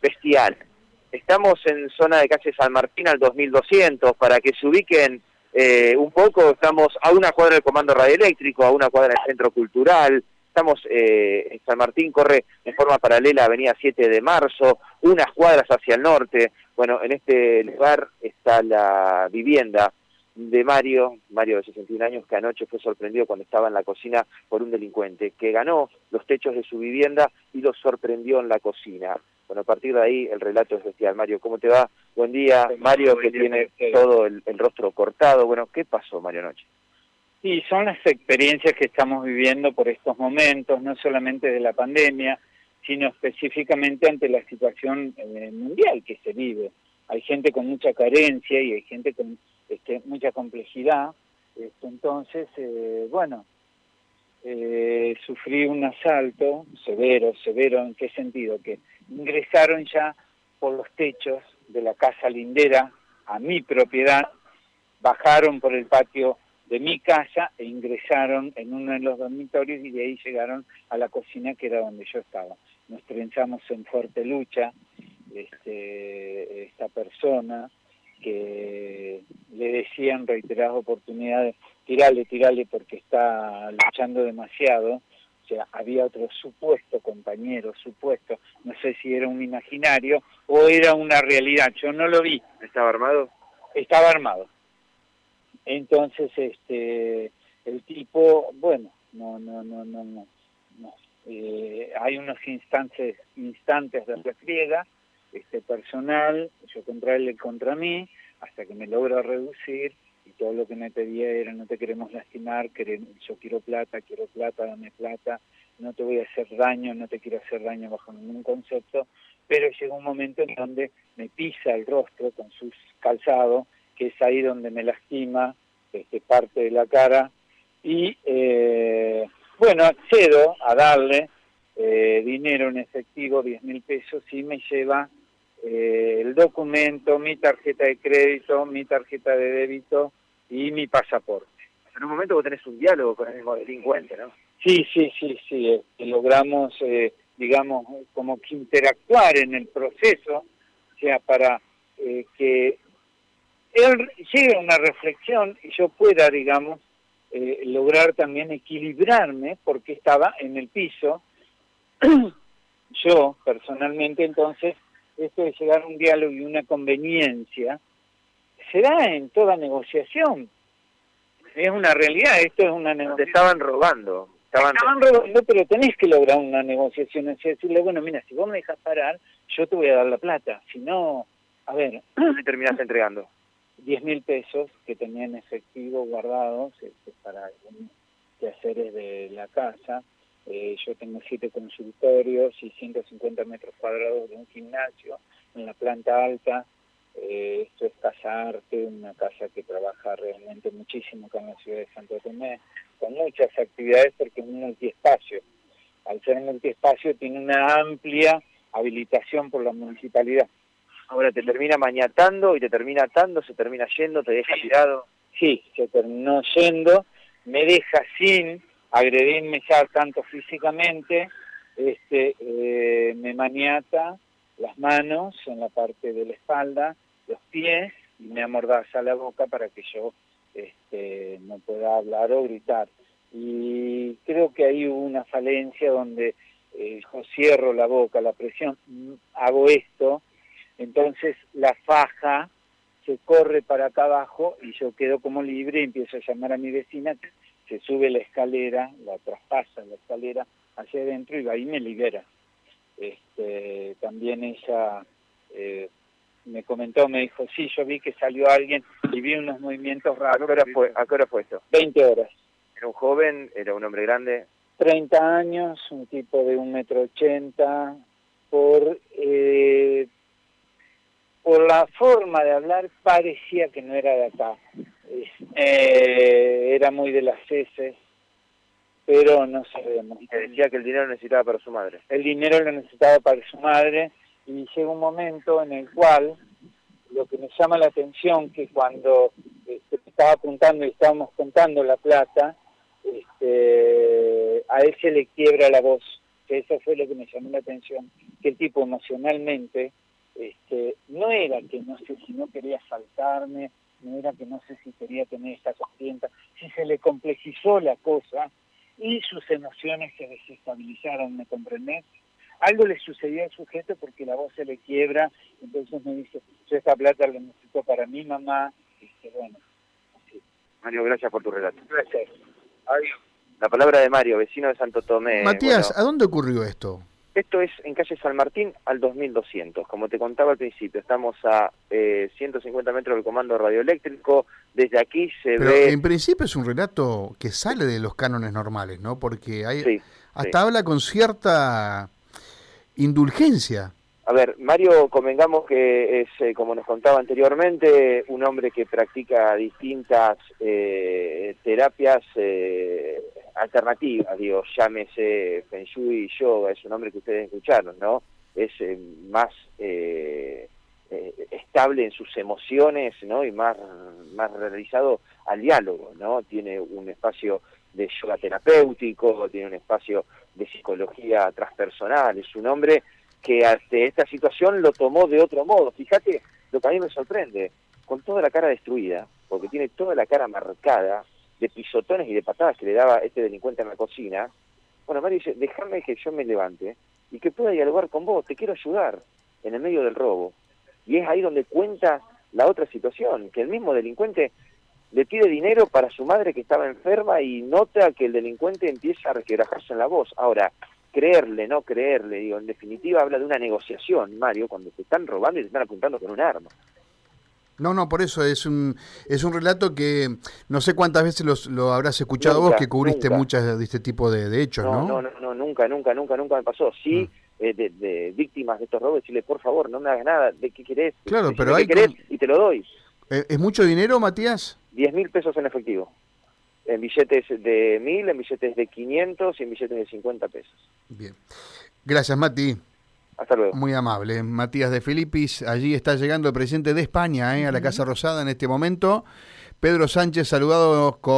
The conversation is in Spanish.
bestial. Estamos en zona de calle San Martín al 2200, para que se ubiquen eh, un poco, estamos a una cuadra del Comando Radioeléctrico, a una cuadra del Centro Cultural, estamos eh, en San Martín, corre en forma paralela a Avenida 7 de Marzo, unas cuadras hacia el norte, bueno, en este lugar está la vivienda de Mario, Mario de 61 años, que anoche fue sorprendido cuando estaba en la cocina por un delincuente, que ganó los techos de su vivienda y lo sorprendió en la cocina. Bueno, a partir de ahí el relato es bestial. Mario, ¿cómo te va? Buen día. Mario, que tiene todo el, rostro cortado. Bueno, ¿qué pasó, Mario, anoche? Sí, son las experiencias que estamos viviendo por estos momentos, no solamente de la pandemia, sino específicamente ante la situación eh, mundial que se vive. Hay gente con mucha carencia y hay gente con este, mucha complejidad. Este, entonces, eh, bueno, eh, sufrí un asalto severo, severo, ¿en qué sentido? Que ingresaron ya por los techos de la casa lindera a mi propiedad, bajaron por el patio de mi casa e ingresaron en uno de los dormitorios y de ahí llegaron a la cocina que era donde yo estaba. Nos trenzamos en fuerte lucha, este, esta persona que le decían reiteradas oportunidades, tirale, tirale porque está luchando demasiado, o sea, había otro supuesto compañero, supuesto, no sé si era un imaginario o era una realidad, yo no lo vi. ¿Estaba armado? Estaba armado. Entonces, este, el tipo, bueno, no, no, no, no, no, eh, hay unos instantes, instantes de refriega, este personal, yo contra él y contra mí, hasta que me logra reducir y todo lo que me pedía era no te queremos lastimar, yo quiero plata, quiero plata, dame plata, no te voy a hacer daño, no te quiero hacer daño bajo ningún concepto, pero llega un momento en donde me pisa el rostro con sus calzados, que es ahí donde me lastima este, parte de la cara, y eh, bueno, accedo a darle eh, dinero en efectivo, 10 mil pesos, y me lleva eh, el documento, mi tarjeta de crédito, mi tarjeta de débito y mi pasaporte. En un momento vos tenés un diálogo con el mismo delincuente, ¿no? Sí, sí, sí, sí, eh, logramos, eh, digamos, como que interactuar en el proceso, o sea, para que él llegue a una reflexión y yo pueda, digamos, lograr también equilibrarme porque estaba en el piso, yo personalmente entonces esto de llegar a un diálogo y una conveniencia, se da en toda negociación. Es una realidad, esto es una negociación. Te estaban robando. Estaban... robando, pero tenés que lograr una negociación, decirle, bueno, mira, si vos me dejas parar, yo te voy a dar la plata, si no, a ver... ¿Qué terminaste entregando? 10 mil pesos que tenía en efectivo guardados este, para quehaceres de la casa, eh, yo tengo siete consultorios y 150 metros cuadrados de un gimnasio en la planta alta. Eh, esto es Casa Arte, una casa que trabaja realmente muchísimo acá en la ciudad de Santo Tomé, con muchas actividades porque es un multiespacio. Al ser un multiespacio tiene una amplia habilitación por la municipalidad. Ahora te termina mañatando y te termina atando, se termina yendo, te deja tirado. Sí, se terminó yendo, me deja sin agredirme ya tanto físicamente, este, eh, me maniata las manos en la parte de la espalda, los pies y me amordaza la boca para que yo este, no pueda hablar o gritar. Y creo que ahí hubo una falencia donde eh, cierro la boca, la presión, hago esto, entonces la faja se corre para acá abajo y yo quedo como libre y empiezo a llamar a mi vecina se sube la escalera, la traspasa la escalera hacia adentro y ahí me libera. Este, también ella eh, me comentó, me dijo, sí, yo vi que salió alguien y vi unos movimientos raros. ¿A qué hora fue, ¿a qué hora fue esto? 20 horas. ¿Era un joven? ¿Era un hombre grande? 30 años, un tipo de un metro ochenta, por, eh, por la forma de hablar parecía que no era de acá. Eh, era muy de las heces, pero no sabemos. Y decía que el dinero necesitaba para su madre. El dinero lo necesitaba para su madre y llega un momento en el cual lo que me llama la atención que cuando este, estaba apuntando y estábamos contando la plata, este, a él se le quiebra la voz Eso fue lo que me llamó la atención, que el tipo emocionalmente este, no era que no sé si no quería saltarme, era que no sé si quería tener esta contienda, si se le complejizó la cosa y sus emociones se desestabilizaron, ¿me comprendés? Algo le sucedió al sujeto porque la voz se le quiebra, entonces me dice, yo esta plata la necesito para mi mamá, y dice, bueno, así. Mario, gracias por tu relato. Gracias. Adiós. La palabra de Mario, vecino de Santo Tomé. Matías, ¿a dónde ocurrió esto? Esto es en calle San Martín al 2200. Como te contaba al principio, estamos a 150 eh, metros del comando radioeléctrico. Desde aquí se Pero ve. En principio es un relato que sale de los cánones normales, ¿no? Porque hay, hasta habla con cierta indulgencia. A ver, Mario, convengamos que es, eh, como nos contaba anteriormente, un hombre que practica distintas eh, terapias eh, alternativas, digo, llámese Feng Shui, Yoga, es un hombre que ustedes escucharon, ¿no? Es eh, más eh, eh, estable en sus emociones, ¿no? Y más, más realizado al diálogo, ¿no? Tiene un espacio de yoga terapéutico, tiene un espacio de psicología transpersonal, es un hombre que ante esta situación lo tomó de otro modo. Fíjate lo que a mí me sorprende, con toda la cara destruida, porque tiene toda la cara marcada, de pisotones y de patadas que le daba este delincuente en la cocina, bueno, Mario dice, déjame que yo me levante y que pueda dialogar con vos, te quiero ayudar en el medio del robo. Y es ahí donde cuenta la otra situación, que el mismo delincuente le pide dinero para su madre que estaba enferma y nota que el delincuente empieza a requebrajarse en la voz. Ahora, creerle, no creerle, digo, en definitiva habla de una negociación, Mario, cuando te están robando y te están apuntando con un arma. No, no, por eso es un es un relato que no sé cuántas veces lo habrás escuchado vos que cubriste muchas de este tipo de, hechos, ¿no? ¿no? No, no, nunca, nunca, nunca, nunca me pasó. Sí, mm. eh, de, víctimas de estos robos, decirle, por favor, no me hagas nada, ¿de qué querés? Claro, pero hay... querés y te lo doy. ¿Eh, ¿Es mucho dinero, Matías? Diez mil pesos en efectivo. En billetes de mil, en billetes de 500 y en billetes de 50 pesos. Bien. Gracias, Mati. Hasta luego. Muy amable. Matías de Filipis, allí está llegando el presidente de España ¿eh? a la Casa Rosada en este momento. Pedro Sánchez, saludado con...